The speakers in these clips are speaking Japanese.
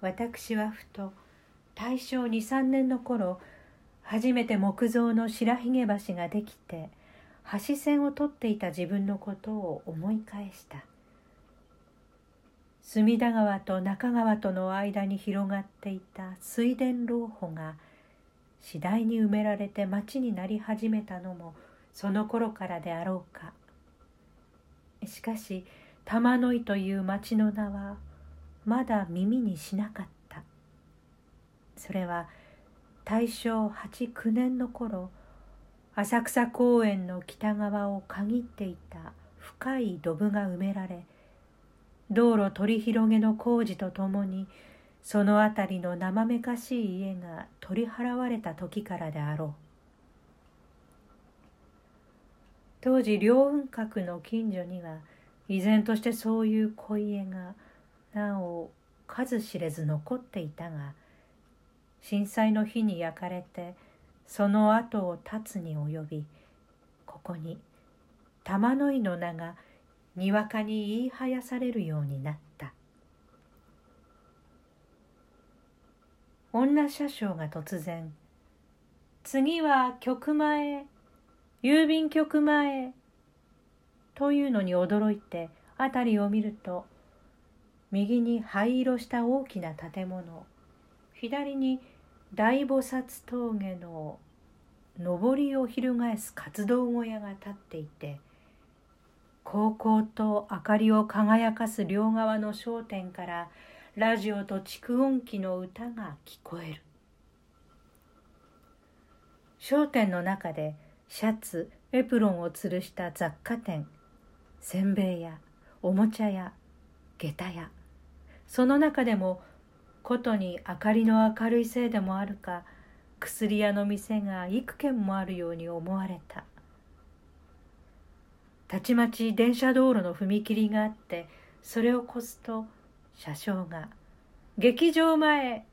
私はふと大正23年の頃初めて木造の白髭橋ができて橋線を取っていた自分のことを思い返した。隅田川と中川との間に広がっていた水田老舗が次第に埋められて町になり始めたのもその頃からであろうか。しかし玉の井という町の名はまだ耳にしなかった。それは大正八九年の頃浅草公園の北側を限っていた深いドブが埋められ道路取り広げの工事とともにその辺りの生めかしい家が取り払われた時からであろう。当時両雲閣の近所には依然としてそういう小家がなお数知れず残っていたが震災の日に焼かれてその後を絶つに及びここに玉の井の名がにわかに言いはやされるようになった。女車掌が突然「次は局前郵便局前」というのに驚いて辺りを見ると右に灰色した大きな建物。左に大菩薩峠の上りを翻す活動小屋が立っていて高校と明かりを輝かす両側の商店からラジオと蓄音機の歌が聞こえる。商店の中でシャツエプロンを吊るした雑貨店せんべい屋おもちゃ屋下駄屋その中でもことに明かりの明るいせいでもあるか薬屋の店が幾軒もあるように思われたたちまち電車道路の踏切があってそれを越すと車掌が「劇場前!」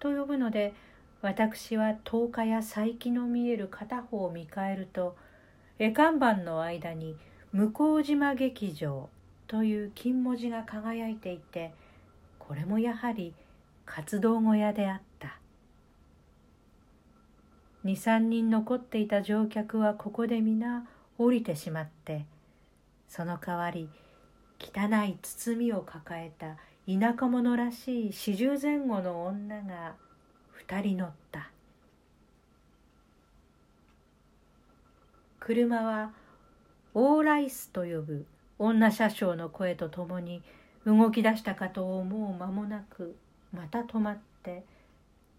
と呼ぶので私は10日や佐伯の見える片方を見返ると絵看板の間に「向島劇場という金文字が輝いていてこれもやはり活動小屋であった。23人残っていた乗客はここで皆降りてしまってその代わり汚い包みを抱えた田舎者らしい四十前後の女が二人乗った。車はオーライスと呼ぶ女車掌の声とともに動き出したかと思う間もなくまた止まって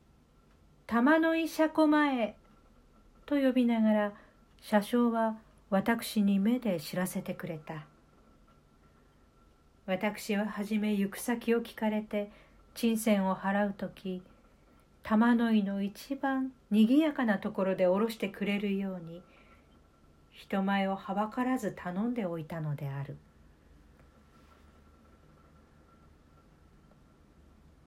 「玉の井車庫前」と呼びながら車掌は私に目で知らせてくれた私は初め行く先を聞かれて金銭を払う時玉の井の一番にぎやかなところで降ろしてくれるように人前をはばからず頼んでおいたのである。